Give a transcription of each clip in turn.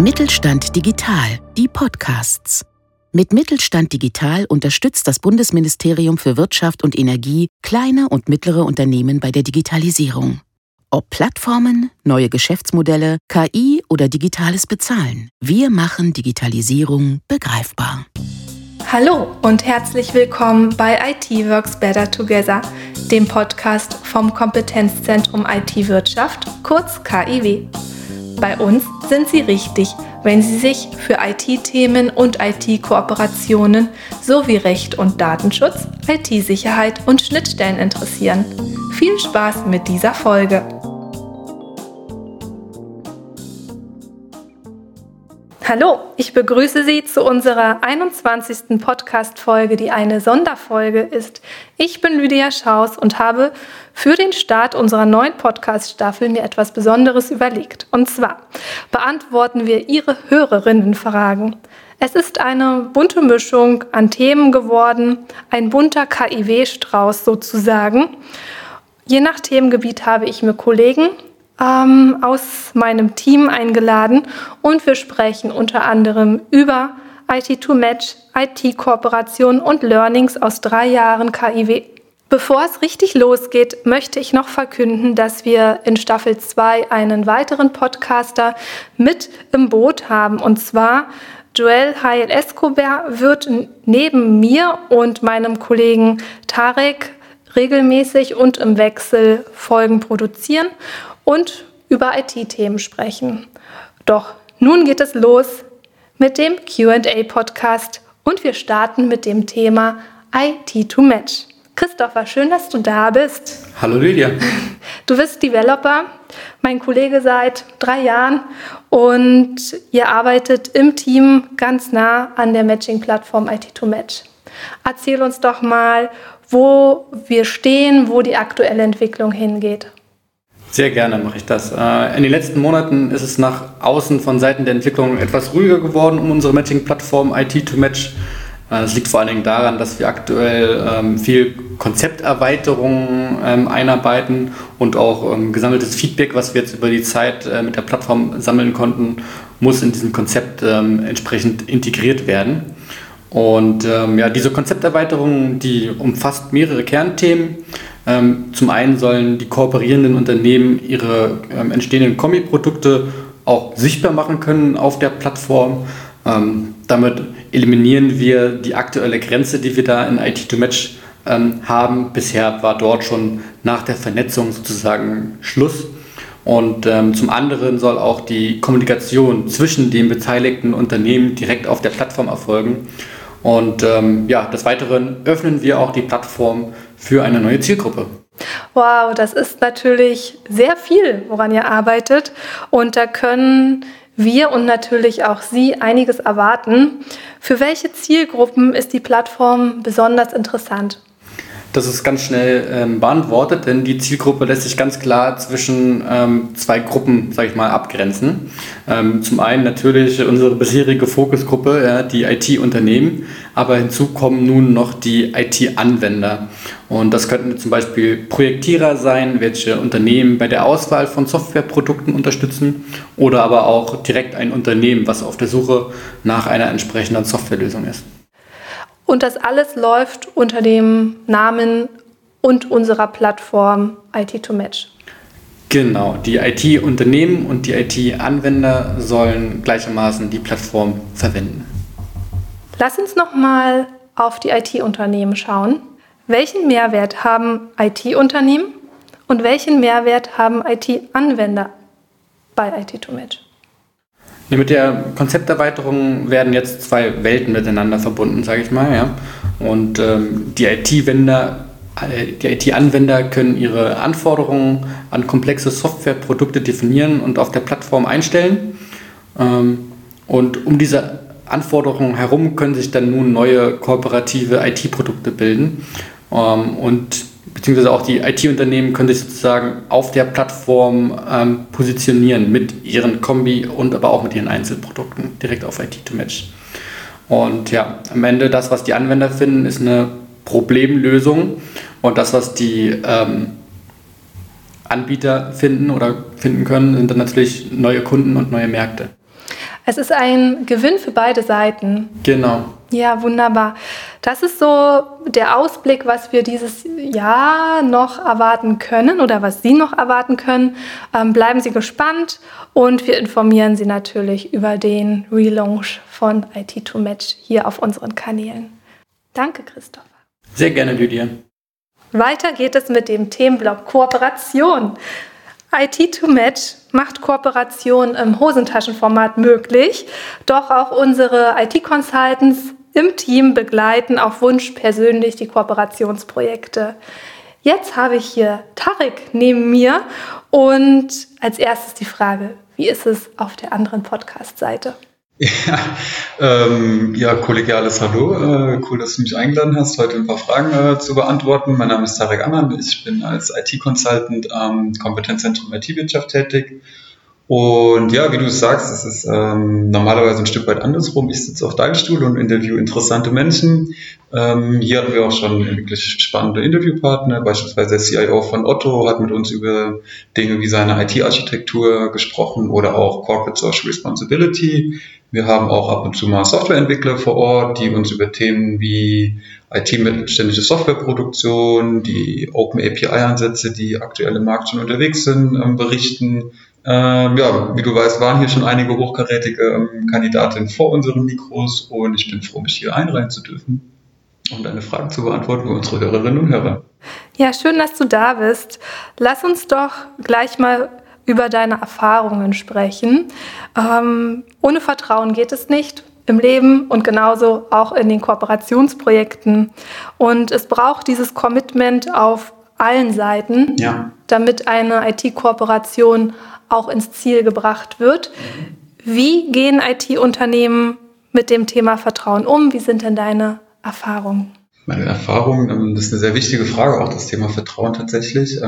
Mittelstand Digital, die Podcasts. Mit Mittelstand Digital unterstützt das Bundesministerium für Wirtschaft und Energie kleine und mittlere Unternehmen bei der Digitalisierung. Ob Plattformen, neue Geschäftsmodelle, KI oder digitales Bezahlen, wir machen Digitalisierung begreifbar. Hallo und herzlich willkommen bei IT Works Better Together, dem Podcast vom Kompetenzzentrum IT Wirtschaft, kurz KIW. Bei uns sind Sie richtig, wenn Sie sich für IT-Themen und IT-Kooperationen sowie Recht und Datenschutz, IT-Sicherheit und Schnittstellen interessieren. Viel Spaß mit dieser Folge! Hallo, ich begrüße Sie zu unserer 21. Podcast-Folge, die eine Sonderfolge ist. Ich bin Lydia Schaus und habe für den Start unserer neuen Podcast-Staffel mir etwas Besonderes überlegt. Und zwar beantworten wir Ihre Hörerinnenfragen. Es ist eine bunte Mischung an Themen geworden, ein bunter KIW-Strauß sozusagen. Je nach Themengebiet habe ich mir Kollegen ähm, aus meinem Team eingeladen und wir sprechen unter anderem über IT2Match, IT-Kooperation und Learnings aus drei Jahren KIW. Bevor es richtig losgeht, möchte ich noch verkünden, dass wir in Staffel 2 einen weiteren Podcaster mit im Boot haben. Und zwar Joel Hayel Escobar wird neben mir und meinem Kollegen Tarek regelmäßig und im Wechsel Folgen produzieren und über IT-Themen sprechen. Doch nun geht es los mit dem QA-Podcast und wir starten mit dem Thema IT to Match. Christopher, schön, dass du da bist. Hallo Lydia. Du bist Developer, mein Kollege seit drei Jahren und ihr arbeitet im Team ganz nah an der Matching-Plattform IT2Match. Erzähl uns doch mal, wo wir stehen, wo die aktuelle Entwicklung hingeht. Sehr gerne mache ich das. Äh, in den letzten Monaten ist es nach außen von Seiten der Entwicklung etwas ruhiger geworden um unsere Matching-Plattform IT2Match. Es liegt vor allen Dingen daran, dass wir aktuell ähm, viel Konzepterweiterungen ähm, einarbeiten und auch ähm, gesammeltes Feedback, was wir jetzt über die Zeit äh, mit der Plattform sammeln konnten, muss in diesem Konzept entsprechend integriert werden. Und ja, diese Konzepterweiterung, die umfasst mehrere Kernthemen. Ähm, zum einen sollen die kooperierenden Unternehmen ihre ähm, entstehenden Kombi-Produkte auch sichtbar machen können auf der Plattform. Ähm, damit eliminieren wir die aktuelle Grenze, die wir da in IT2Match haben. Bisher war dort schon nach der Vernetzung sozusagen Schluss. Und ähm, zum anderen soll auch die Kommunikation zwischen den beteiligten Unternehmen direkt auf der Plattform erfolgen. Und ähm, ja, des Weiteren öffnen wir auch die Plattform für eine neue Zielgruppe. Wow, das ist natürlich sehr viel, woran ihr arbeitet. Und da können wir und natürlich auch Sie einiges erwarten. Für welche Zielgruppen ist die Plattform besonders interessant? Das ist ganz schnell ähm, beantwortet, denn die Zielgruppe lässt sich ganz klar zwischen ähm, zwei Gruppen, sage ich mal, abgrenzen. Ähm, zum einen natürlich unsere bisherige Fokusgruppe, ja, die IT-Unternehmen, aber hinzu kommen nun noch die IT-Anwender. Und das könnten zum Beispiel Projektierer sein, welche Unternehmen bei der Auswahl von Softwareprodukten unterstützen oder aber auch direkt ein Unternehmen, was auf der Suche nach einer entsprechenden Softwarelösung ist. Und das alles läuft unter dem Namen und unserer Plattform IT2Match. Genau, die IT-Unternehmen und die IT-Anwender sollen gleichermaßen die Plattform verwenden. Lass uns nochmal auf die IT-Unternehmen schauen. Welchen Mehrwert haben IT-Unternehmen und welchen Mehrwert haben IT-Anwender bei IT2Match? Ja, mit der Konzepterweiterung werden jetzt zwei Welten miteinander verbunden, sage ich mal. Ja? Und ähm, die IT-Wender äh, die IT-Anwender können ihre Anforderungen an komplexe Softwareprodukte definieren und auf der Plattform einstellen. Ähm, und um diese Anforderungen herum können sich dann nun neue kooperative IT-Produkte bilden. Ähm, und beziehungsweise auch die IT-Unternehmen können sich sozusagen auf der Plattform ähm, positionieren mit ihren Kombi und aber auch mit ihren Einzelprodukten direkt auf IT-to-Match. Und ja, am Ende das, was die Anwender finden, ist eine Problemlösung und das, was die ähm, Anbieter finden oder finden können, sind dann natürlich neue Kunden und neue Märkte. Es ist ein Gewinn für beide Seiten. Genau. Ja, wunderbar. Das ist so der Ausblick, was wir dieses Jahr noch erwarten können oder was Sie noch erwarten können. Ähm, bleiben Sie gespannt und wir informieren Sie natürlich über den Relaunch von IT2Match hier auf unseren Kanälen. Danke, Christopher. Sehr gerne, Lydia. Weiter geht es mit dem Themenblock Kooperation. IT2Match macht Kooperation im Hosentaschenformat möglich, doch auch unsere IT-Consultants im Team begleiten auf Wunsch persönlich die Kooperationsprojekte. Jetzt habe ich hier Tarek neben mir und als erstes die Frage, wie ist es auf der anderen Podcast-Seite? Ja, ähm, ja, kollegiales Hallo. Äh, cool, dass du mich eingeladen hast, heute ein paar Fragen äh, zu beantworten. Mein Name ist Tarek Annan. Ich bin als IT-Consultant am Kompetenzzentrum IT-Wirtschaft tätig und ja, wie du sagst, es ist ähm, normalerweise ein Stück weit andersrum. Ich sitze auf deinem Stuhl und interview interessante Menschen. Ähm, hier hatten wir auch schon wirklich spannende Interviewpartner, beispielsweise der CIO von Otto hat mit uns über Dinge wie seine IT-Architektur gesprochen oder auch Corporate Social Responsibility. Wir haben auch ab und zu mal Softwareentwickler vor Ort, die uns über Themen wie IT-mittelständische Softwareproduktion, die Open API-Ansätze, die aktuell im Markt schon unterwegs sind, ähm, berichten. Ähm, ja, wie du weißt, waren hier schon einige hochkarätige ähm, Kandidatinnen vor unseren Mikros und ich bin froh, mich hier einreihen zu dürfen um deine Fragen zu beantworten für unsere Hörerinnen und Hörer. Ja, schön, dass du da bist. Lass uns doch gleich mal über deine Erfahrungen sprechen. Ähm, ohne Vertrauen geht es nicht im Leben und genauso auch in den Kooperationsprojekten. Und es braucht dieses Commitment auf allen Seiten, ja. damit eine IT-Kooperation auch ins Ziel gebracht wird. Wie gehen IT-Unternehmen mit dem Thema Vertrauen um? Wie sind denn deine Erfahrungen? Meine Erfahrungen, ähm, das ist eine sehr wichtige Frage, auch das Thema Vertrauen tatsächlich.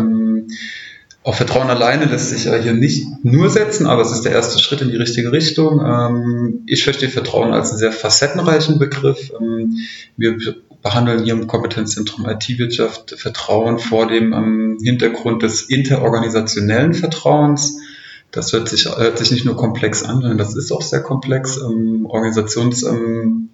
Ähm, auch Vertrauen alleine lässt sich ja hier nicht nur setzen, aber es ist der erste Schritt in die richtige Richtung. Ähm, ich verstehe Vertrauen als einen sehr facettenreichen Begriff. Wir behandeln hier im Kompetenzzentrum IT-Wirtschaft Vertrauen vor dem Hintergrund des interorganisationellen Vertrauens das hört sich, hört sich nicht nur komplex an, sondern das ist auch sehr komplex. Ähm, Organisationsstrukturen,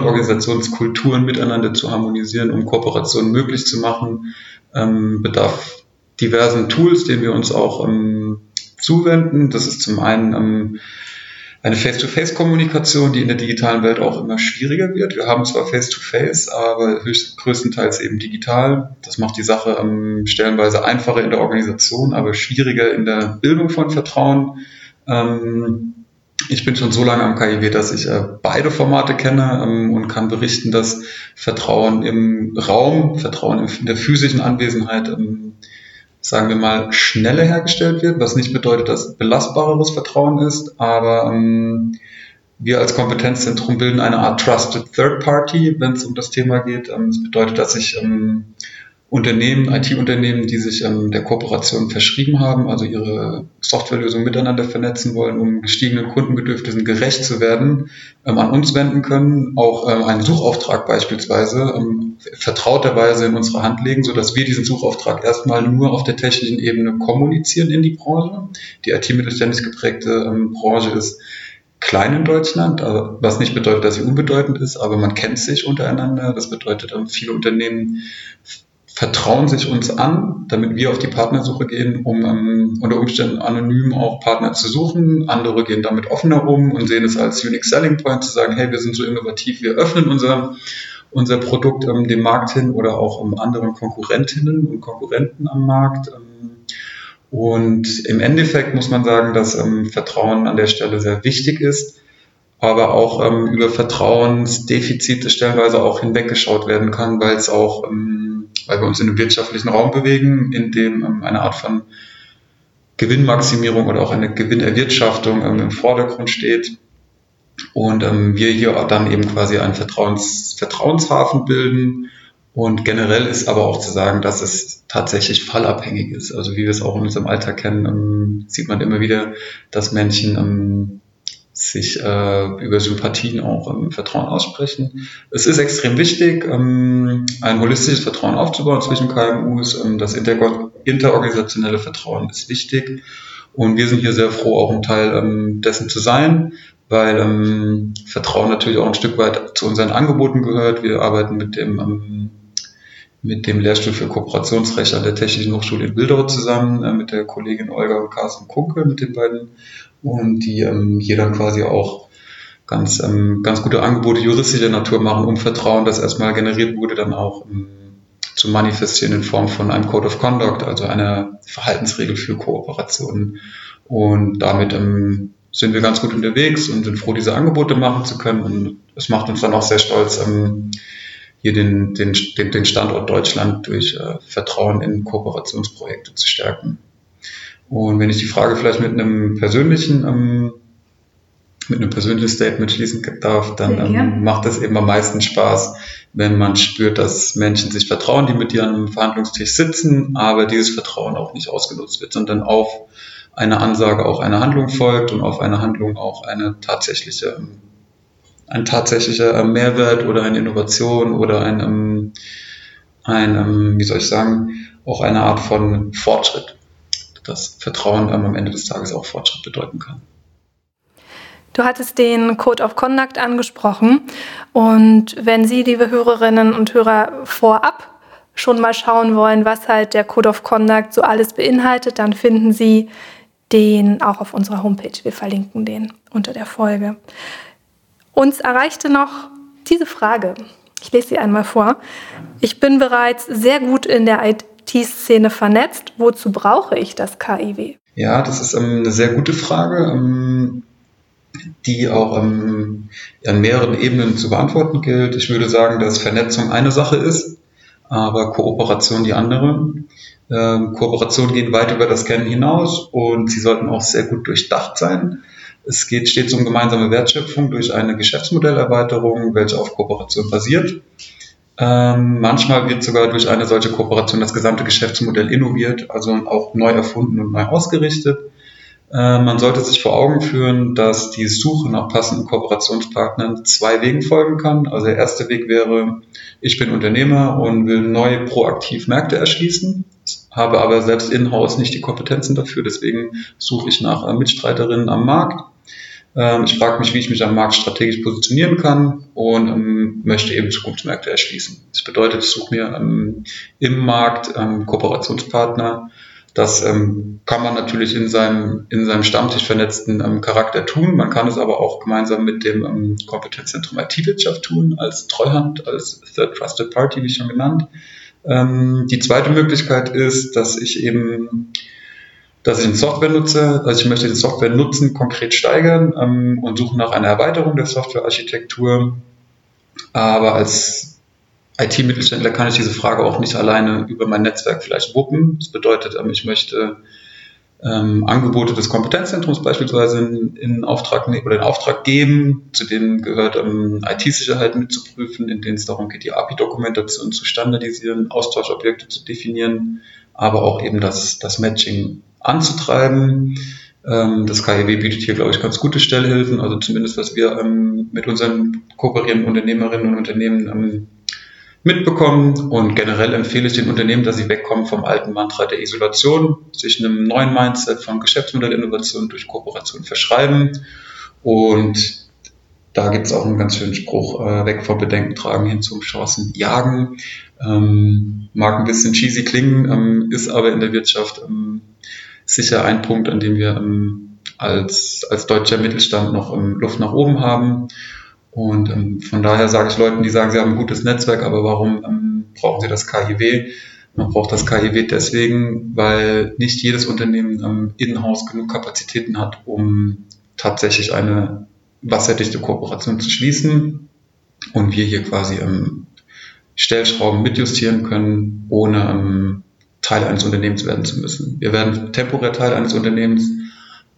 ähm, Organisationskulturen miteinander zu harmonisieren, um Kooperationen möglich zu machen, ähm, bedarf diversen Tools, denen wir uns auch ähm, zuwenden. Das ist zum einen ähm, eine Face-to-Face-Kommunikation, die in der digitalen Welt auch immer schwieriger wird. Wir haben zwar Face-to-Face, -face, aber höchst, größtenteils eben digital. Das macht die Sache ähm, stellenweise einfacher in der Organisation, aber schwieriger in der Bildung von Vertrauen. Ähm, ich bin schon so lange am KIW, dass ich äh, beide Formate kenne ähm, und kann berichten, dass Vertrauen im Raum, Vertrauen in der physischen Anwesenheit ähm, sagen wir mal, schneller hergestellt wird, was nicht bedeutet, dass belastbareres Vertrauen ist, aber ähm, wir als Kompetenzzentrum bilden eine Art Trusted Third Party, wenn es um das Thema geht. Ähm, das bedeutet, dass ich ähm, Unternehmen, IT-Unternehmen, die sich ähm, der Kooperation verschrieben haben, also ihre Softwarelösungen miteinander vernetzen wollen, um gestiegenen Kundenbedürfnissen gerecht zu werden, ähm, an uns wenden können, auch ähm, einen Suchauftrag beispielsweise ähm, vertrauterweise in unsere Hand legen, sodass wir diesen Suchauftrag erstmal nur auf der technischen Ebene kommunizieren in die Branche. Die IT-mittelständisch geprägte ähm, Branche ist klein in Deutschland, was nicht bedeutet, dass sie unbedeutend ist, aber man kennt sich untereinander. Das bedeutet, ähm, viele Unternehmen vertrauen sich uns an, damit wir auf die Partnersuche gehen, um ähm, unter Umständen anonym auch Partner zu suchen. Andere gehen damit offener um und sehen es als Unique Selling Point zu sagen, hey, wir sind so innovativ, wir öffnen unser, unser Produkt ähm, dem Markt hin oder auch um anderen Konkurrentinnen und Konkurrenten am Markt. Ähm, und im Endeffekt muss man sagen, dass ähm, Vertrauen an der Stelle sehr wichtig ist aber auch ähm, über Vertrauensdefizite stellenweise auch hinweggeschaut werden kann, weil es auch ähm, weil wir uns in einem wirtschaftlichen Raum bewegen, in dem ähm, eine Art von Gewinnmaximierung oder auch eine Gewinnerwirtschaftung ähm, im Vordergrund steht. Und ähm, wir hier dann eben quasi einen Vertrauens, Vertrauenshafen bilden. Und generell ist aber auch zu sagen, dass es tatsächlich fallabhängig ist. Also wie wir es auch in unserem Alltag kennen, sieht man immer wieder, dass Menschen sich äh, über Sympathien auch ähm, Vertrauen aussprechen. Es ist extrem wichtig, ähm, ein holistisches Vertrauen aufzubauen zwischen KMUs. Ähm, das inter interorganisationelle Vertrauen ist wichtig. Und wir sind hier sehr froh, auch ein Teil ähm, dessen zu sein, weil ähm, Vertrauen natürlich auch ein Stück weit zu unseren Angeboten gehört. Wir arbeiten mit dem ähm, mit dem Lehrstuhl für Kooperationsrecht an der Technischen Hochschule in Bildau zusammen, äh, mit der Kollegin Olga und Carsten Kunke, mit den beiden, und die ähm, hier dann quasi auch ganz, ähm, ganz gute Angebote juristischer Natur machen, um Vertrauen, das erstmal generiert wurde, dann auch ähm, zu manifestieren in Form von einem Code of Conduct, also einer Verhaltensregel für Kooperationen. Und damit ähm, sind wir ganz gut unterwegs und sind froh, diese Angebote machen zu können. Und es macht uns dann auch sehr stolz, ähm, hier den, den, den Standort Deutschland durch äh, Vertrauen in Kooperationsprojekte zu stärken. Und wenn ich die Frage vielleicht mit einem persönlichen ähm, mit einem persönlichen Statement schließen darf, dann ähm, macht es eben am meisten Spaß, wenn man spürt, dass Menschen sich vertrauen, die mit dir an einem Verhandlungstisch sitzen, aber dieses Vertrauen auch nicht ausgenutzt wird, sondern auf eine Ansage auch eine Handlung folgt und auf eine Handlung auch eine tatsächliche, ein tatsächlicher ähm, Mehrwert oder eine Innovation oder ein, ähm, ein, ähm, wie soll ich sagen, auch eine Art von Fortschritt. Das Vertrauen am Ende des Tages auch Fortschritt bedeuten kann. Du hattest den Code of Conduct angesprochen. Und wenn Sie, liebe Hörerinnen und Hörer, vorab schon mal schauen wollen, was halt der Code of Conduct so alles beinhaltet, dann finden Sie den auch auf unserer Homepage. Wir verlinken den unter der Folge. Uns erreichte noch diese Frage. Ich lese sie einmal vor. Ich bin bereits sehr gut in der IT-Szene vernetzt. Wozu brauche ich das KIW? Ja, das ist ähm, eine sehr gute Frage. Ähm, die auch ähm, an mehreren Ebenen zu beantworten gilt. Ich würde sagen, dass Vernetzung eine Sache ist, aber Kooperation die andere. Kooperationen gehen weit über das Kennen hinaus und sie sollten auch sehr gut durchdacht sein. Es geht stets um gemeinsame Wertschöpfung durch eine Geschäftsmodellerweiterung, welche auf Kooperation basiert. Ähm, manchmal wird sogar durch eine solche Kooperation das gesamte Geschäftsmodell innoviert, also auch neu erfunden und neu ausgerichtet. Äh, man sollte sich vor Augen führen, dass die Suche nach passenden Kooperationspartnern zwei Wegen folgen kann. Also der erste Weg wäre, ich bin Unternehmer und will neu proaktiv Märkte erschließen, habe aber selbst in-house nicht die Kompetenzen dafür, deswegen suche ich nach Mitstreiterinnen am Markt. Ähm, ich frage mich, wie ich mich am Markt strategisch positionieren kann und ähm, möchte eben Zukunftsmärkte erschließen. Das bedeutet, ich suche mir ähm, im Markt Kooperationspartner, das ähm, kann man natürlich in seinem, in seinem Stammtisch vernetzten ähm, Charakter tun. Man kann es aber auch gemeinsam mit dem ähm, Kompetenzzentrum IT-Wirtschaft tun, als Treuhand, als Third Trusted Party, wie schon genannt. Ähm, die zweite Möglichkeit ist, dass ich eben dass ich eine Software nutze, also ich möchte die Software nutzen, konkret steigern ähm, und suche nach einer Erweiterung der Softwarearchitektur. Aber als IT-Mittelständler kann ich diese Frage auch nicht alleine über mein Netzwerk vielleicht wuppen. Das bedeutet, ähm, ich möchte ähm, Angebote des Kompetenzzentrums beispielsweise in, in, Auftrag ne-, oder in Auftrag geben, zu denen gehört ähm, IT-Sicherheit mitzuprüfen, in denen es darum geht, die API-Dokumentation zu standardisieren, Austauschobjekte zu definieren, aber auch eben das, das Matching anzutreiben. Ähm, das KIW bietet hier, glaube ich, ganz gute Stellhilfen, also zumindest was wir ähm, mit unseren kooperierenden Unternehmerinnen und Unternehmen ähm, mitbekommen. Und generell empfehle ich den Unternehmen, dass sie wegkommen vom alten Mantra der Isolation, sich einem neuen Mindset von Geschäftsmodellinnovation durch Kooperation verschreiben. Und da gibt es auch einen ganz schönen Spruch, äh, weg vom Bedenken tragen hin zum Chancen jagen. Mag ein bisschen cheesy klingen, ist aber in der Wirtschaft sicher ein Punkt, an dem wir ähm, als, als deutscher Mittelstand noch ähm, Luft nach oben haben. Und ähm, von daher sage ich Leuten, die sagen, sie haben ein gutes Netzwerk, aber warum brauchen sie das KIW? Man braucht das KIW deswegen, weil nicht jedes Unternehmen ähm, in-house genug Kapazitäten hat, um tatsächlich eine wasserdichte Kooperation zu schließen. Und wir hier quasi ähm, Stellschrauben mitjustieren können, ohne ähm, Teil eines Unternehmens werden zu müssen. Wir werden temporär Teil eines Unternehmens,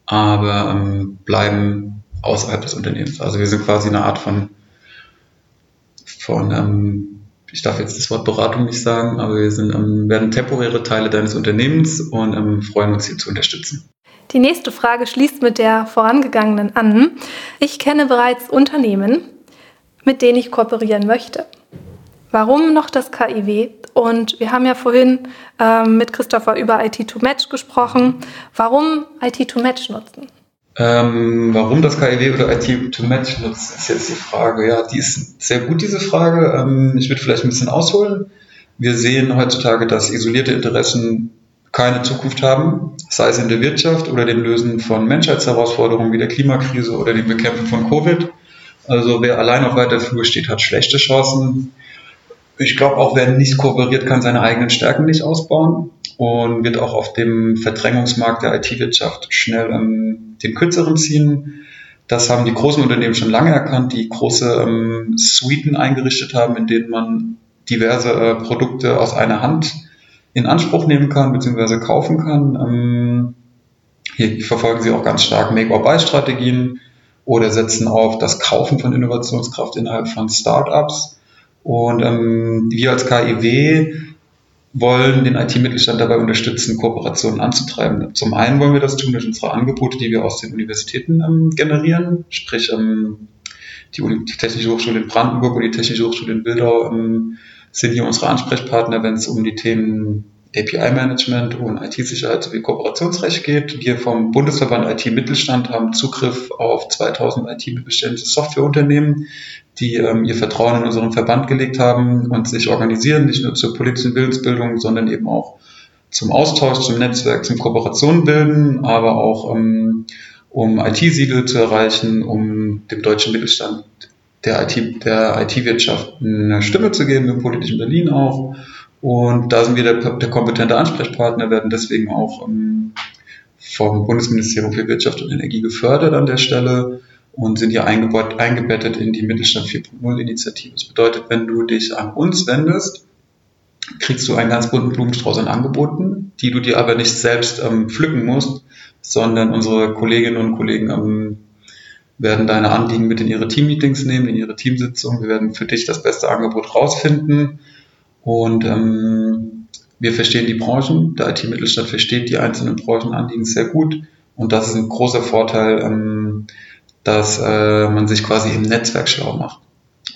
aber ähm, bleiben außerhalb des Unternehmens. Also wir sind quasi eine Art von, von ähm, ich darf jetzt das Wort Beratung nicht sagen, aber wir sind, ähm, werden temporäre Teile deines Unternehmens und ähm, freuen uns, hier zu unterstützen. Die nächste Frage schließt mit der vorangegangenen an. Ich kenne bereits Unternehmen, mit denen ich kooperieren möchte. Warum noch das KIW? Und wir haben ja vorhin ähm, mit Christopher über IT2Match gesprochen. Warum IT2Match nutzen? Ähm, warum das KIW oder IT2Match nutzt, ist jetzt die Frage. Ja, die ist sehr gut, diese Frage. Ähm, ich würde vielleicht ein bisschen ausholen. Wir sehen heutzutage, dass isolierte Interessen keine Zukunft haben, sei es in der Wirtschaft oder dem Lösen von Menschheitsherausforderungen wie der Klimakrise oder dem Bekämpfen von Covid. Also wer allein auf weiter Flur steht, hat schlechte Chancen. Ich glaube auch, wer nicht kooperiert, kann seine eigenen Stärken nicht ausbauen und wird auch auf dem Verdrängungsmarkt der IT-Wirtschaft schnell ähm, den Kürzeren ziehen. Das haben die großen Unternehmen schon lange erkannt, die große ähm, Suiten eingerichtet haben, in denen man diverse äh, Produkte aus einer Hand in Anspruch nehmen kann bzw. kaufen kann. Ähm, hier verfolgen sie auch ganz stark Make-or-Buy-Strategien oder setzen auf das Kaufen von Innovationskraft innerhalb von Startups. Und ähm, wir als KIW wollen den IT-Mittelstand dabei unterstützen, Kooperationen anzutreiben. Zum einen wollen wir das tun durch unsere Angebote, die wir aus den Universitäten ähm, generieren, sprich ähm, die, Uni die Technische Hochschule in Brandenburg und die Technische Hochschule in Bildau ähm, sind hier unsere Ansprechpartner, wenn es um die Themen API-Management und IT-Sicherheit sowie Kooperationsrecht geht. Wir vom Bundesverband IT-Mittelstand haben Zugriff auf 2000 IT-mittelständische Softwareunternehmen, die ähm, ihr Vertrauen in unseren Verband gelegt haben und sich organisieren, nicht nur zur politischen Willensbildung, sondern eben auch zum Austausch, zum Netzwerk, zum Kooperation bilden, aber auch ähm, um IT-Siegel zu erreichen, um dem deutschen Mittelstand der IT, der IT-Wirtschaft eine Stimme zu geben, im politischen Berlin auch. Und da sind wir der, der kompetente Ansprechpartner, werden deswegen auch ähm, vom Bundesministerium für Wirtschaft und Energie gefördert an der Stelle und sind hier eingebettet in die Mittelstand 4.0 Initiative. Das bedeutet, wenn du dich an uns wendest, kriegst du einen ganz bunten Blumenstrauß an Angeboten, die du dir aber nicht selbst ähm, pflücken musst, sondern unsere Kolleginnen und Kollegen ähm, werden deine Anliegen mit in ihre Teammeetings nehmen, in ihre Teamsitzungen. Wir werden für dich das beste Angebot rausfinden. Und ähm, wir verstehen die Branchen. Der IT-Mittelstand versteht die einzelnen Branchenanliegen sehr gut. Und das ist ein großer Vorteil, ähm, dass äh, man sich quasi im Netzwerk schlau macht.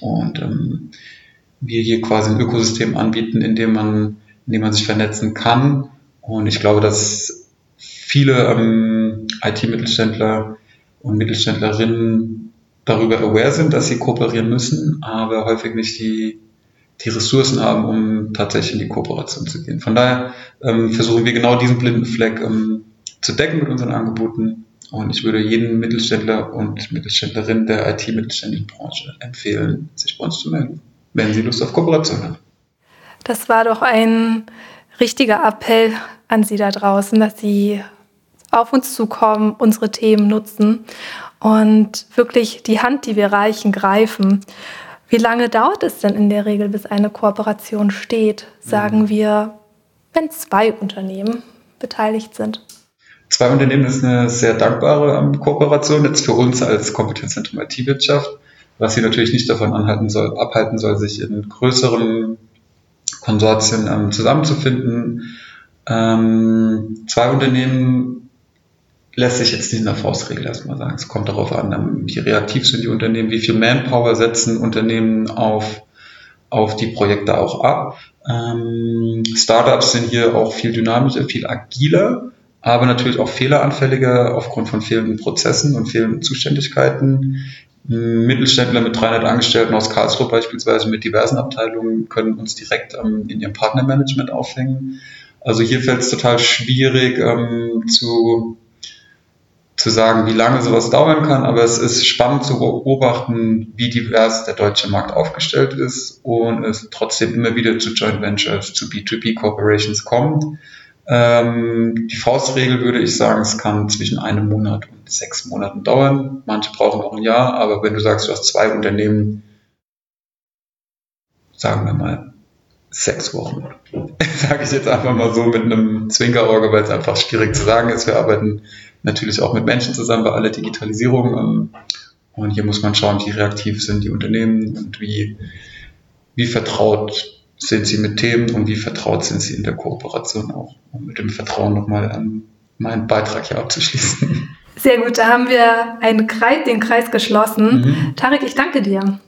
Und ähm, wir hier quasi ein Ökosystem anbieten, in dem man, in dem man sich vernetzen kann. Und ich glaube, dass viele ähm, IT-Mittelständler und Mittelständlerinnen darüber aware sind, dass sie kooperieren müssen, aber häufig nicht die, die Ressourcen haben, um tatsächlich in die Kooperation zu gehen. Von daher ähm, versuchen wir genau diesen blinden Fleck ähm, zu decken mit unseren Angeboten. Und ich würde jedem Mittelständler und Mittelständlerin der IT-mittelständischen Branche empfehlen, sich bei uns zu melden, wenn sie Lust auf Kooperation haben. Das war doch ein richtiger Appell an Sie da draußen, dass Sie auf uns zukommen, unsere Themen nutzen und wirklich die Hand, die wir reichen, greifen. Wie lange dauert es denn in der Regel, bis eine Kooperation steht? Sagen mhm. wir, wenn zwei Unternehmen beteiligt sind. Zwei Unternehmen ist eine sehr dankbare ähm, Kooperation, jetzt für uns als Kompetenzzentrum IT-Wirtschaft, was sie natürlich nicht davon anhalten soll, abhalten soll, sich in größeren Konsortien ähm, zusammenzufinden. Ähm, zwei Unternehmen lässt sich jetzt nicht in der Faustregel erstmal sagen. Es kommt darauf an, ähm, wie reaktiv sind die Unternehmen, wie viel Manpower setzen Unternehmen auf, auf die Projekte auch ab. Ähm, Startups sind hier auch viel dynamischer, viel agiler, aber natürlich auch fehleranfälliger aufgrund von fehlenden Prozessen und fehlenden Zuständigkeiten. Mittelständler mit 300 Angestellten aus Karlsruhe beispielsweise mit diversen Abteilungen können uns direkt ähm, in ihrem Partnermanagement aufhängen. Also hier fällt es total schwierig ähm, zu zu sagen, wie lange sowas dauern kann, aber es ist spannend zu beobachten, wie divers der deutsche Markt aufgestellt ist und es trotzdem immer wieder zu Joint Ventures, zu B2B Corporations kommt. Ähm, die Faustregel würde ich sagen, es kann zwischen einem Monat und sechs Monaten dauern. Manche brauchen auch ein Jahr, aber wenn du sagst, du hast zwei Unternehmen, sagen wir mal sechs Wochen, sage ich jetzt einfach mal so mit einem Zwinkerauge, weil es einfach schwierig zu sagen ist. Wir arbeiten natürlich auch mit Menschen zusammen bei aller Digitalisierung. Ähm, und hier muss man schauen, wie reaktiv sind die Unternehmen und wie, wie vertraut sind sie mit Themen und wie vertraut sind sie in der Kooperation auch. Um mit dem Vertrauen nochmal ähm, meinen Beitrag hier abzuschließen. Sehr gut, da haben wir einen Kreis, den Kreis geschlossen. Mhm. Tarek, ich danke dir.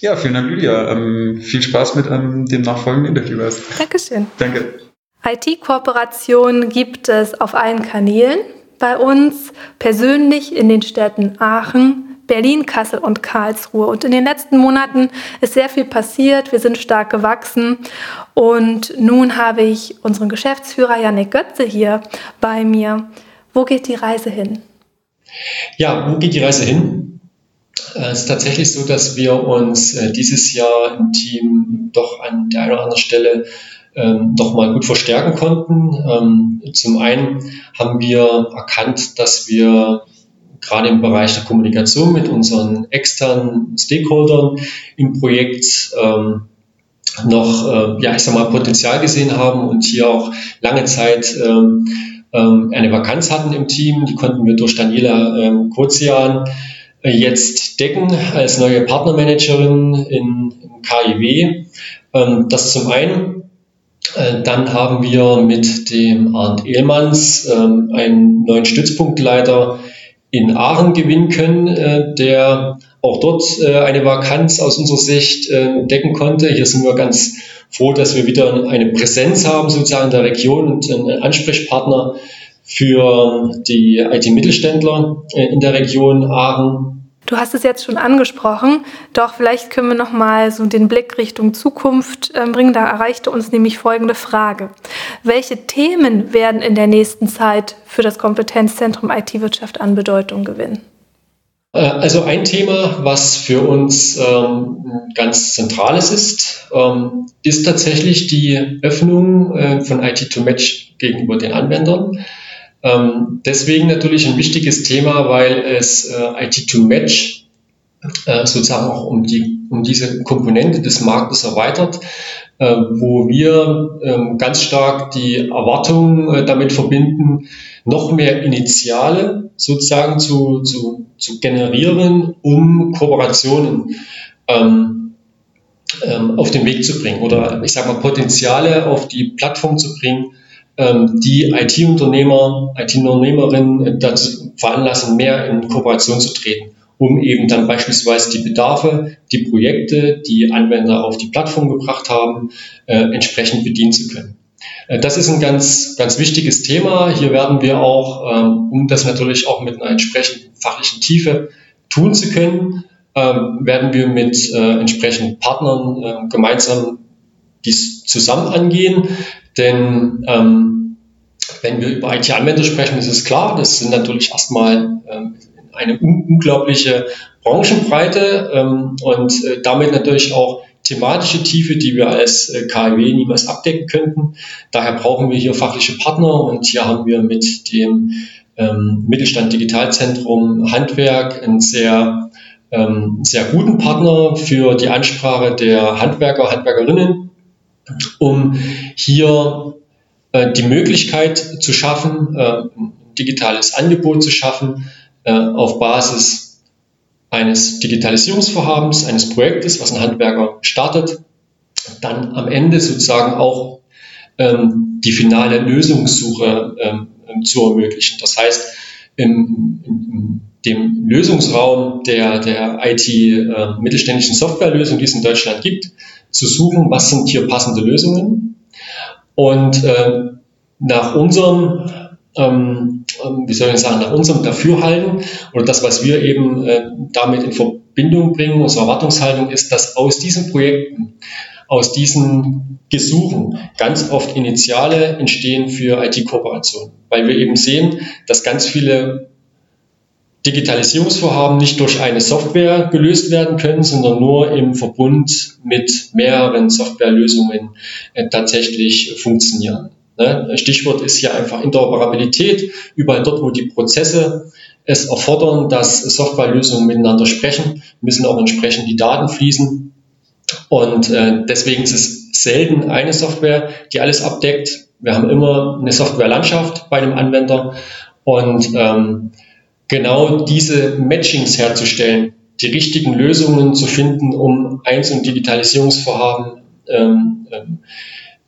Ja, vielen Dank, Lydia. Ähm, viel Spaß mit ähm, dem nachfolgenden Interview. Dankeschön. Danke. IT-Kooperationen gibt es auf allen Kanälen bei uns, persönlich in den Städten Aachen, Berlin, Kassel und Karlsruhe. Und in den letzten Monaten ist sehr viel passiert. Wir sind stark gewachsen. Und nun habe ich unseren Geschäftsführer Janik Götze hier bei mir. Wo geht die Reise hin? Ja, wo geht die Reise hin? Äh, es ist tatsächlich so, dass wir uns äh, dieses Jahr im Team doch an der einen oder anderen Stelle ähm, noch mal gut verstärken konnten. Ähm, zum einen haben wir erkannt, dass wir gerade im Bereich der Kommunikation mit unseren externen Stakeholdern im Projekt ähm, noch, äh, ja, ich sag mal, Potenzial gesehen haben und hier auch lange Zeit ähm, ähm, eine Vakanz hatten im Team. Die konnten wir durch Daniela ähm, Kozian äh, jetzt decken als neue Partnermanagerin in, im KIW. Ähm, das zum einen. Äh, dann haben wir mit dem Arndt Ehlmanns ähm, einen neuen Stützpunktleiter in Aachen gewinnen können, äh, der auch dort äh, eine Vakanz aus unserer Sicht äh, decken konnte. Hier sind wir ganz froh, dass wir wieder eine Präsenz haben sozusagen in der Region und einen Ansprechpartner für die IT-Mittelständler äh, in der Region Aachen Du hast es jetzt schon angesprochen, doch vielleicht können wir noch mal so den Blick Richtung Zukunft äh, bringen. Da erreichte uns nämlich folgende Frage: Welche Themen werden in der nächsten Zeit für das Kompetenzzentrum IT-Wirtschaft an Bedeutung gewinnen? Äh, also ein Thema, was für uns ähm, ganz zentrales ist, ähm, ist tatsächlich die Öffnung äh, von IT2Match gegenüber den Anwendern. Ähm, deswegen natürlich ein wichtiges Thema, weil es äh, IT2Match äh, sozusagen auch um, die, um diese Komponente des Marktes erweitert, äh, wo wir ähm, ganz stark die Erwartungen damit verbinden, noch mehr Initiale sozusagen zu, zu, zu generieren, um Kooperationen ähm, auf den Weg zu bringen oder ich sage mal Potenziale auf die Plattform zu bringen, die IT-Unternehmer, IT-Unternehmerinnen dazu veranlassen, mehr in Kooperation zu treten, um eben dann beispielsweise die Bedarfe, die Projekte, die Anwender auf die Plattform gebracht haben, äh, entsprechend bedienen zu können. Äh, das ist ein ganz, ganz wichtiges Thema. Hier werden wir auch, ähm, um das natürlich auch mit einer entsprechenden fachlichen Tiefe tun zu können, ähm, werden wir mit äh, entsprechenden Partnern gemeinsam dies zusammen angehen. Denn ähm, wenn wir über IT-Anwender sprechen, ist es klar, das sind natürlich erstmal ähm, eine un unglaubliche Branchenbreite ähm, und äh, damit natürlich auch thematische Tiefe, die wir als äh, KIW niemals abdecken könnten. Daher brauchen wir hier fachliche Partner und hier haben wir mit dem ähm, Mittelstand Digitalzentrum Handwerk einen sehr, ähm, sehr guten Partner für die Ansprache der Handwerker, Handwerkerinnen um hier äh, die Möglichkeit zu schaffen, äh, ein digitales Angebot zu schaffen äh, auf Basis eines Digitalisierungsvorhabens, eines Projektes, was ein Handwerker startet, dann am Ende sozusagen auch ähm, die finale Lösungssuche ähm, zu ermöglichen. Das heißt, im, im, dem Lösungsraum der, der IT-mittelständischen äh, Softwarelösung, die es in Deutschland gibt, zu suchen, was sind hier passende Lösungen. Und äh, nach unserem, ähm, ähm, wie soll ich sagen, nach unserem Dafürhalten oder das, was wir eben äh, damit in Verbindung bringen, unsere Erwartungshaltung ist, dass aus diesen Projekten, aus diesen Gesuchen ganz oft Initiale entstehen für IT-Kooperation, weil wir eben sehen, dass ganz viele Digitalisierungsvorhaben nicht durch eine Software gelöst werden können, sondern nur im Verbund mit mehreren Softwarelösungen äh, tatsächlich funktionieren. Ne? Stichwort ist hier einfach Interoperabilität. Überall dort, wo die Prozesse es erfordern, dass Softwarelösungen miteinander sprechen, müssen auch entsprechend die Daten fließen. Und äh, deswegen ist es selten eine Software, die alles abdeckt. Wir haben immer eine Softwarelandschaft bei einem Anwender und ähm, genau diese Matchings herzustellen, die richtigen Lösungen zu finden, um Eins- und Digitalisierungsvorhaben ähm, ähm,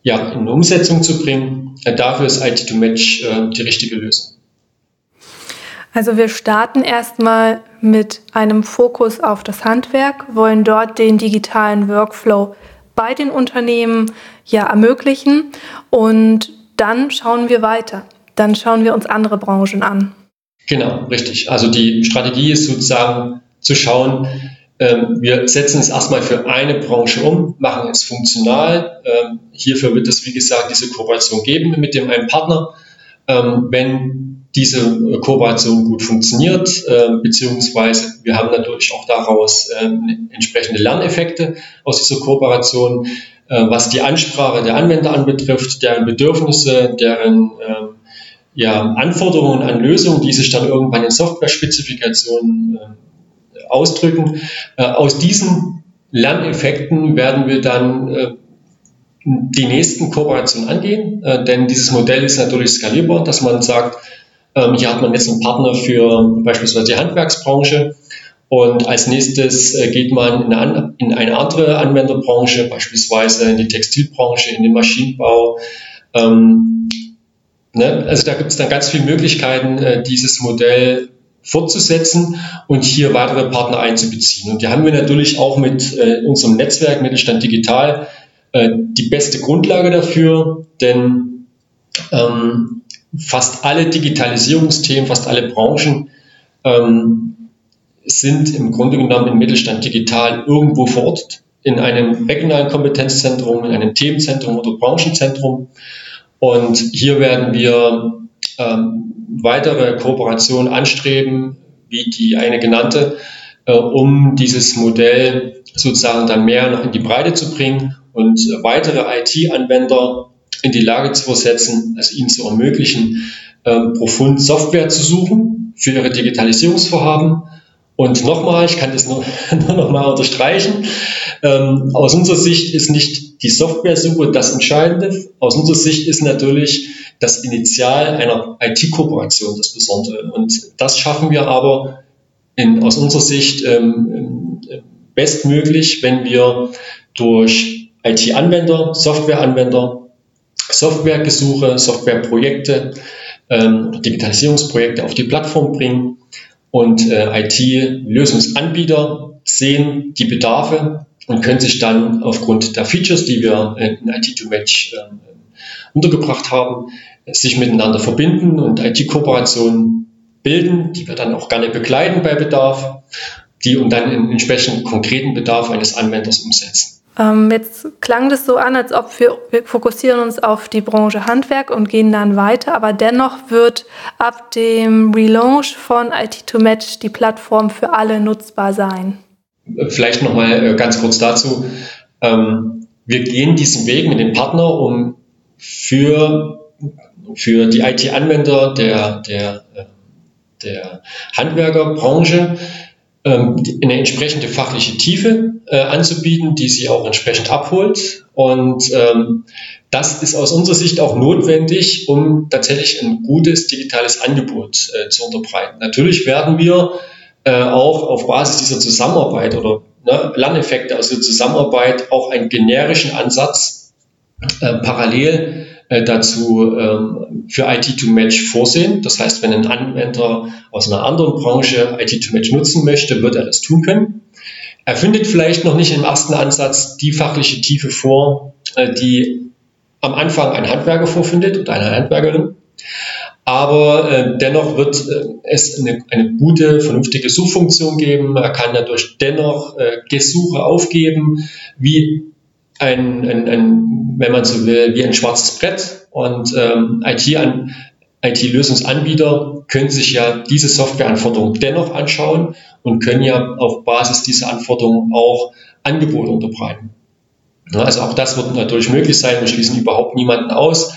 ja, in Umsetzung zu bringen. Äh, dafür ist IT2Match äh, die richtige Lösung. Also wir starten erstmal mit einem Fokus auf das Handwerk, wollen dort den digitalen Workflow bei den Unternehmen ja ermöglichen und dann schauen wir weiter. Dann schauen wir uns andere Branchen an. Genau, richtig. Also die Strategie ist sozusagen zu schauen, ähm, wir setzen es erstmal für eine Branche um, machen es funktional. Ähm, hierfür wird es, wie gesagt, diese Kooperation geben mit dem einen Partner. Ähm, wenn diese Kooperation gut funktioniert, beziehungsweise wir haben natürlich auch daraus entsprechende Lerneffekte aus dieser Kooperation, äh, was die Ansprache der Anwender anbetrifft, deren Bedürfnisse, deren ja, Anforderungen an Lösungen, die sich dann irgendwann in Software-Spezifikationen äh, ausdrücken. Äh, aus diesen Lerneffekten werden wir dann die nächsten Kooperationen angehen, denn dieses Modell ist natürlich skalierbar, dass man sagt, ähm, hier hat man jetzt einen Partner für beispielsweise die Handwerksbranche. Und als nächstes äh, geht man in eine, in eine, andere Anwenderbranche, beispielsweise in die Textilbranche, in den Maschinenbau. Ne? Also da gibt es dann ganz viele Möglichkeiten, äh, dieses Modell fortzusetzen und hier weitere Partner einzubeziehen. Und da haben wir natürlich auch mit äh, unserem Netzwerk Mittelstand Digital äh, die beste Grundlage dafür, denn ähm, fast alle Digitalisierungsthemen, fast alle Branchen ähm, sind im Grunde genommen im Mittelstand digital irgendwo verortet, in einem regionalen Kompetenzzentrum, in einem Themenzentrum oder Branchenzentrum. Und hier werden wir ähm, weitere Kooperationen anstreben, wie die eine genannte, äh, um dieses Modell sozusagen dann mehr noch in die Breite zu bringen und weitere IT-Anwender in die Lage zu versetzen, also ihnen zu ermöglichen, ähm, profund Software zu suchen für ihre Digitalisierungsvorhaben. Und nochmal, ich kann das nur, nur nochmal unterstreichen, ähm, aus unserer Sicht ist nicht die Software-Suche das Entscheidende. Aus unserer Sicht ist natürlich das Initial einer IT-Kooperation das Besondere. Und das schaffen wir aber in, aus unserer Sicht ähm, bestmöglich, wenn wir durch IT-Anwender, Software-Anwender Softwaregesuche, Softwareprojekte, ähm, Digitalisierungsprojekte auf die Plattform bringen und äh, IT-Lösungsanbieter sehen die Bedarfe und können sich dann aufgrund der Features, die wir in IT2Match äh, untergebracht haben, sich miteinander verbinden und IT-Kooperationen bilden, die wir dann auch gerne begleiten bei Bedarf, die und dann in entsprechend konkreten Bedarf eines Anwenders umsetzen. Ähm, jetzt klang das so an, als ob wir, wir fokussieren uns auf die Branche Handwerk und gehen dann weiter, aber dennoch wird ab dem Relaunch von IT2Match die Plattform für alle nutzbar sein. Vielleicht nochmal äh, ganz kurz dazu. Ähm, wir gehen diesen Weg mit dem Partner, um für, für die IT-Anwender der, der, äh, der Handwerkerbranche eine entsprechende fachliche Tiefe äh, anzubieten, die sie auch entsprechend abholt. Und ähm, das ist aus unserer Sicht auch notwendig, um tatsächlich ein gutes digitales Angebot äh, zu unterbreiten. Natürlich werden wir äh, auch auf Basis dieser Zusammenarbeit oder ne, Lerneffekte aus der Zusammenarbeit auch einen generischen Ansatz äh, parallel dazu ähm, für IT2Match vorsehen. Das heißt, wenn ein Anwender aus einer anderen Branche IT2Match nutzen möchte, wird er das tun können. Er findet vielleicht noch nicht im ersten Ansatz die fachliche Tiefe vor, äh, die am Anfang ein Handwerker vorfindet oder eine Handwerkerin. Aber äh, dennoch wird äh, es eine, eine, gute, vernünftige Suchfunktion geben. Er kann dadurch dennoch äh, Gesuche aufgeben, wie ein, ein, ein, wenn man so will, wie ein schwarzes Brett. Und ähm, IT-Lösungsanbieter können sich ja diese Softwareanforderungen dennoch anschauen und können ja auf Basis dieser Anforderungen auch Angebote unterbreiten. Also auch das wird natürlich möglich sein. Wir schließen überhaupt niemanden aus.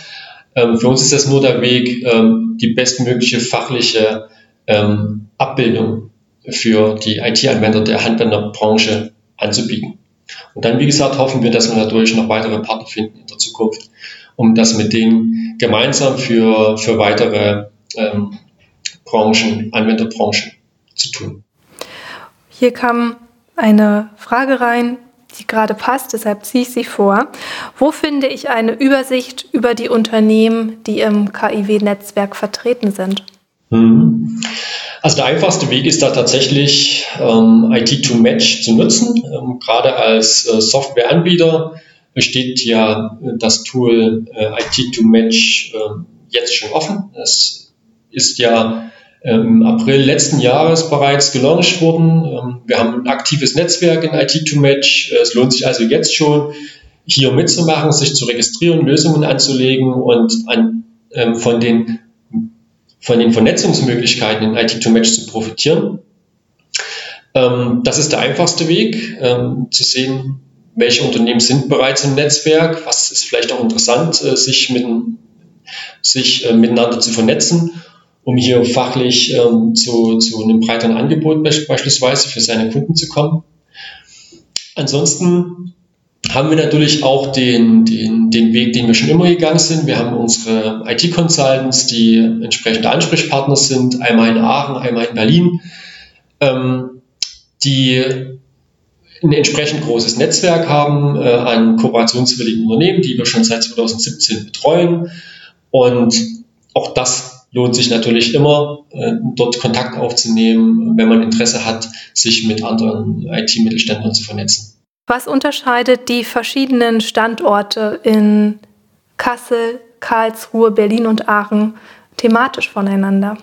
Ähm, für uns ist das nur der Weg, ähm, die bestmögliche fachliche ähm, Abbildung für die IT-Anwender der Handwerkerbranche anzubieten. Und dann, wie gesagt, hoffen wir, dass wir dadurch noch weitere Partner finden in der Zukunft, um das mit denen gemeinsam für, für weitere ähm, Branchen, Anwenderbranchen zu tun. Hier kam eine Frage rein, die gerade passt, deshalb ziehe ich sie vor. Wo finde ich eine Übersicht über die Unternehmen, die im KIW-Netzwerk vertreten sind? Mhm. Also der einfachste Weg ist da tatsächlich ähm, IT2Match zu nutzen. Ähm, gerade als äh, Softwareanbieter steht ja das Tool äh, IT2Match äh, jetzt schon offen. Es ist ja ähm, im April letzten Jahres bereits gelauncht worden. Ähm, wir haben ein aktives Netzwerk in IT2Match. Es lohnt sich also jetzt schon, hier mitzumachen, sich zu registrieren, Lösungen anzulegen und an, ähm, von, den, von den Vernetzungsmöglichkeiten in IT2Match zu profitieren. das ist der einfachste Weg, zu sehen, welche Unternehmen sind bereits im Netzwerk, was ist vielleicht auch interessant, äh, sich, mit, sich äh, miteinander zu vernetzen um hier fachlich ähm, zu, zu einem breiteren Angebot beispielsweise für seine Kunden zu kommen. Ansonsten haben wir natürlich auch den, den, den Weg, den wir schon immer gegangen sind. Wir haben unsere IT-Consultants, die entsprechende Ansprechpartner sind, einmal in Aachen, einmal in Berlin, ähm, die ein entsprechend großes Netzwerk haben äh, an kooperationswilligen Unternehmen, die wir schon seit 2017 betreuen. Und auch das lohnt sich natürlich immer, äh, dort Kontakt aufzunehmen, wenn man Interesse hat, sich mit anderen IT-Mittelständlern zu vernetzen. Was unterscheidet die verschiedenen Standorte in Kassel, Karlsruhe, Berlin und Aachen thematisch voneinander?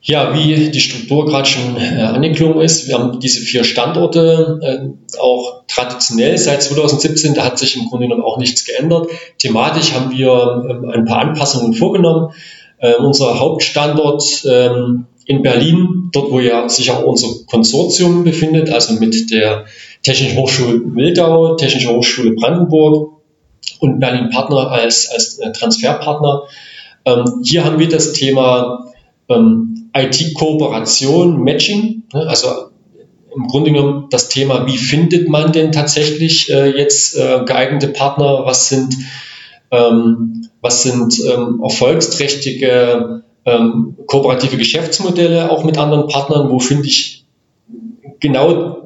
Ja, wie die Struktur gerade schon äh, angeklungen ist, wir haben diese vier Standorte äh, auch traditionell seit 2017, da hat sich im Grunde genommen auch nichts geändert. Thematisch haben wir ähm, ein paar Anpassungen vorgenommen. Äh, unser Hauptstandort ähm, in Berlin, dort wo ja sich auch unser Konsortium befindet, also mit der Technischen Hochschule Wildau, Technische Hochschule Brandenburg und Berlin Partner als, als äh, Transferpartner. Ähm, hier haben wir das Thema ähm, IT-Kooperation, Matching, ne? also im Grunde genommen das Thema, wie findet man denn tatsächlich äh, jetzt äh, geeignete Partner, was sind ähm, was sind ähm, erfolgsträchtige ähm, kooperative Geschäftsmodelle auch mit anderen Partnern, wo finde ich genau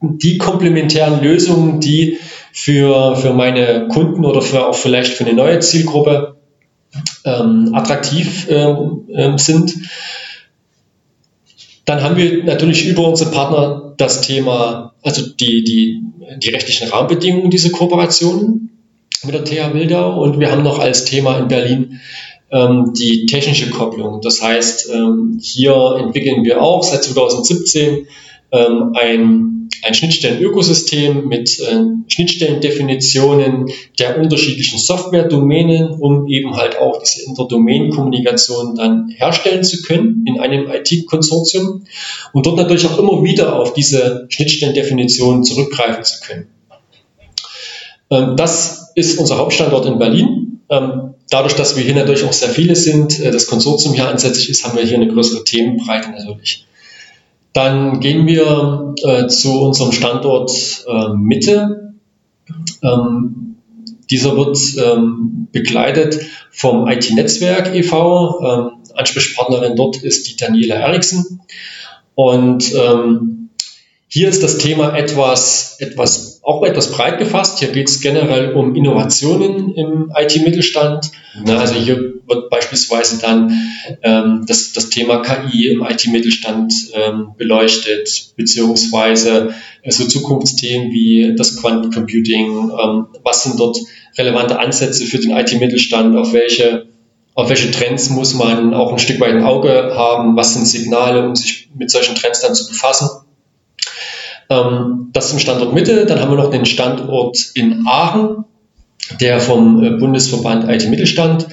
die komplementären Lösungen, die für, für meine Kunden oder für auch vielleicht für eine neue Zielgruppe ähm, attraktiv ähm, ähm, sind. Dann haben wir natürlich über unsere Partner das Thema, also die, die, die rechtlichen Rahmenbedingungen dieser Kooperationen mit der TH Wildau und wir haben noch als Thema in Berlin die technische Kopplung. Das heißt, ähm, hier entwickeln wir auch seit 2017 ähm, ein, ein Schnittstellen-Ökosystem mit äh, Schnittstellendefinitionen der unterschiedlichen Software-Domänen, um eben halt auch diese Interdomain-Kommunikation dann herstellen zu können in einem IT-Konsortium und dort natürlich auch immer wieder auf diese Schnittstellendefinitionen zurückgreifen zu können. Ähm, das ist unser Hauptstandort in Berlin. Ähm, dadurch, dass wir hier natürlich auch sehr viele sind, äh, das Konsortium hier ansässig ist, haben wir hier eine größere Themenbreite natürlich. Dann gehen wir äh, zu unserem Standort äh, Mitte. Ähm, dieser wird begleitet vom IT-Netzwerk e.V. Ansprechpartnerin dort ist die Daniela Eriksen. Und hier ist das Thema etwas, etwas, auch etwas breit gefasst. Hier geht es generell um Innovationen im IT-Mittelstand. Also hier wird beispielsweise dann ähm, das, das Thema KI im IT-Mittelstand ähm, beleuchtet, beziehungsweise äh, so Zukunftsthemen wie das Quantencomputing. Ähm, was sind dort relevante Ansätze für den IT-Mittelstand? Auf welche, auf welche Trends muss man auch ein Stück weit ein Auge haben? Was sind Signale, um sich mit solchen Trends dann zu befassen? Ähm, das ist im Standort Mitte. Dann haben wir noch den Standort in Aachen, der vom äh, Bundesverband IT Mittelstand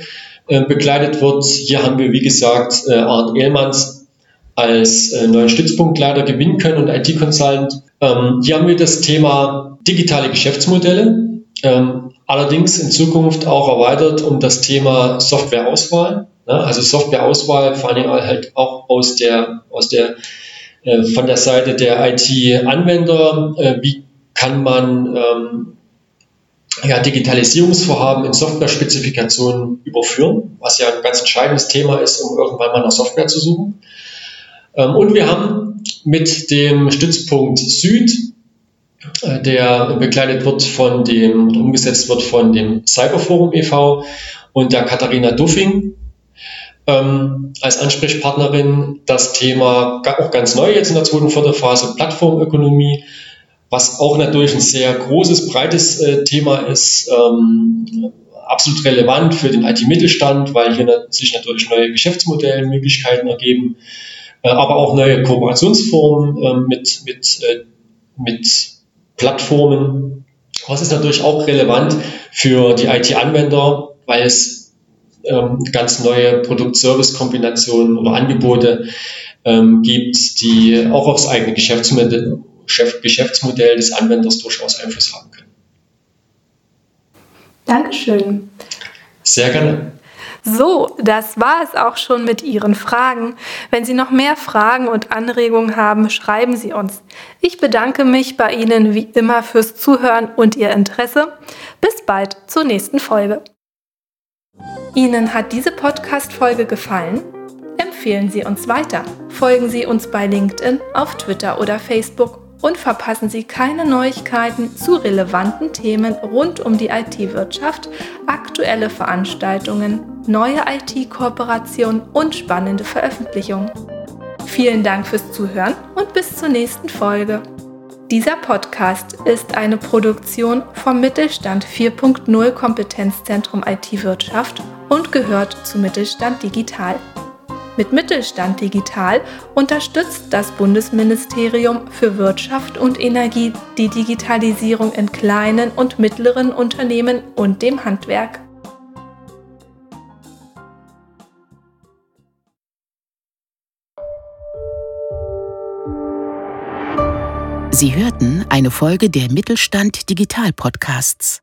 äh, begleitet wird. Hier haben wir, wie gesagt, äh, Arndt Ehlmanns als neuen Stützpunktleiter gewinnen können und IT-Consultant. Ähm, hier haben wir das Thema digitale Geschäftsmodelle, ähm, allerdings in Zukunft auch erweitert um das Thema Softwareauswahl. Also Softwareauswahl vor allem halt auch aus der, aus der von der Seite der IT-Anwender, äh, wie kann man ähm, ja, Digitalisierungsvorhaben in Software-Spezifikationen überführen, was ja ein ganz entscheidendes Thema ist, um irgendwann mal nach Software zu suchen. Ähm, und wir haben mit dem Stützpunkt Süd, äh, der begleitet wird von dem, umgesetzt wird von dem Cyberforum e.V. und der Katharina Duffing, ähm, als Ansprechpartnerin das Thema auch ganz neu jetzt in der zweiten Förderphase Plattformökonomie, was auch natürlich ein sehr großes, breites äh, Thema ist, ähm, absolut relevant für den IT-Mittelstand, weil hier sich natürlich neue Geschäftsmodellmöglichkeiten ergeben, äh, aber auch neue Kooperationsformen äh, mit, mit, äh, mit Plattformen. Das ist natürlich auch relevant für die IT-Anwender, weil es ähm, ganz neue Produkt-Service-Kombinationen oder Angebote ähm, gibt, die auch aufs eigene Geschäftsmodell, Geschäftsmodell des Anwenders durchaus Einfluss haben können. Dankeschön. Sehr gerne. So, das war es auch schon mit Ihren Fragen. Wenn Sie noch mehr Fragen und Anregungen haben, schreiben Sie uns. Ich bedanke mich bei Ihnen wie immer fürs Zuhören und Ihr Interesse. Bis bald zur nächsten Folge. Ihnen hat diese Podcast-Folge gefallen? Empfehlen Sie uns weiter. Folgen Sie uns bei LinkedIn, auf Twitter oder Facebook und verpassen Sie keine Neuigkeiten zu relevanten Themen rund um die IT-Wirtschaft, aktuelle Veranstaltungen, neue IT-Kooperationen und spannende Veröffentlichungen. Vielen Dank fürs Zuhören und bis zur nächsten Folge. Dieser Podcast ist eine Produktion vom Mittelstand 4.0 Kompetenzzentrum IT-Wirtschaft und gehört zu Mittelstand Digital. Mit Mittelstand Digital unterstützt das Bundesministerium für Wirtschaft und Energie die Digitalisierung in kleinen und mittleren Unternehmen und dem Handwerk. Sie hörten eine Folge der Mittelstand Digital Podcasts.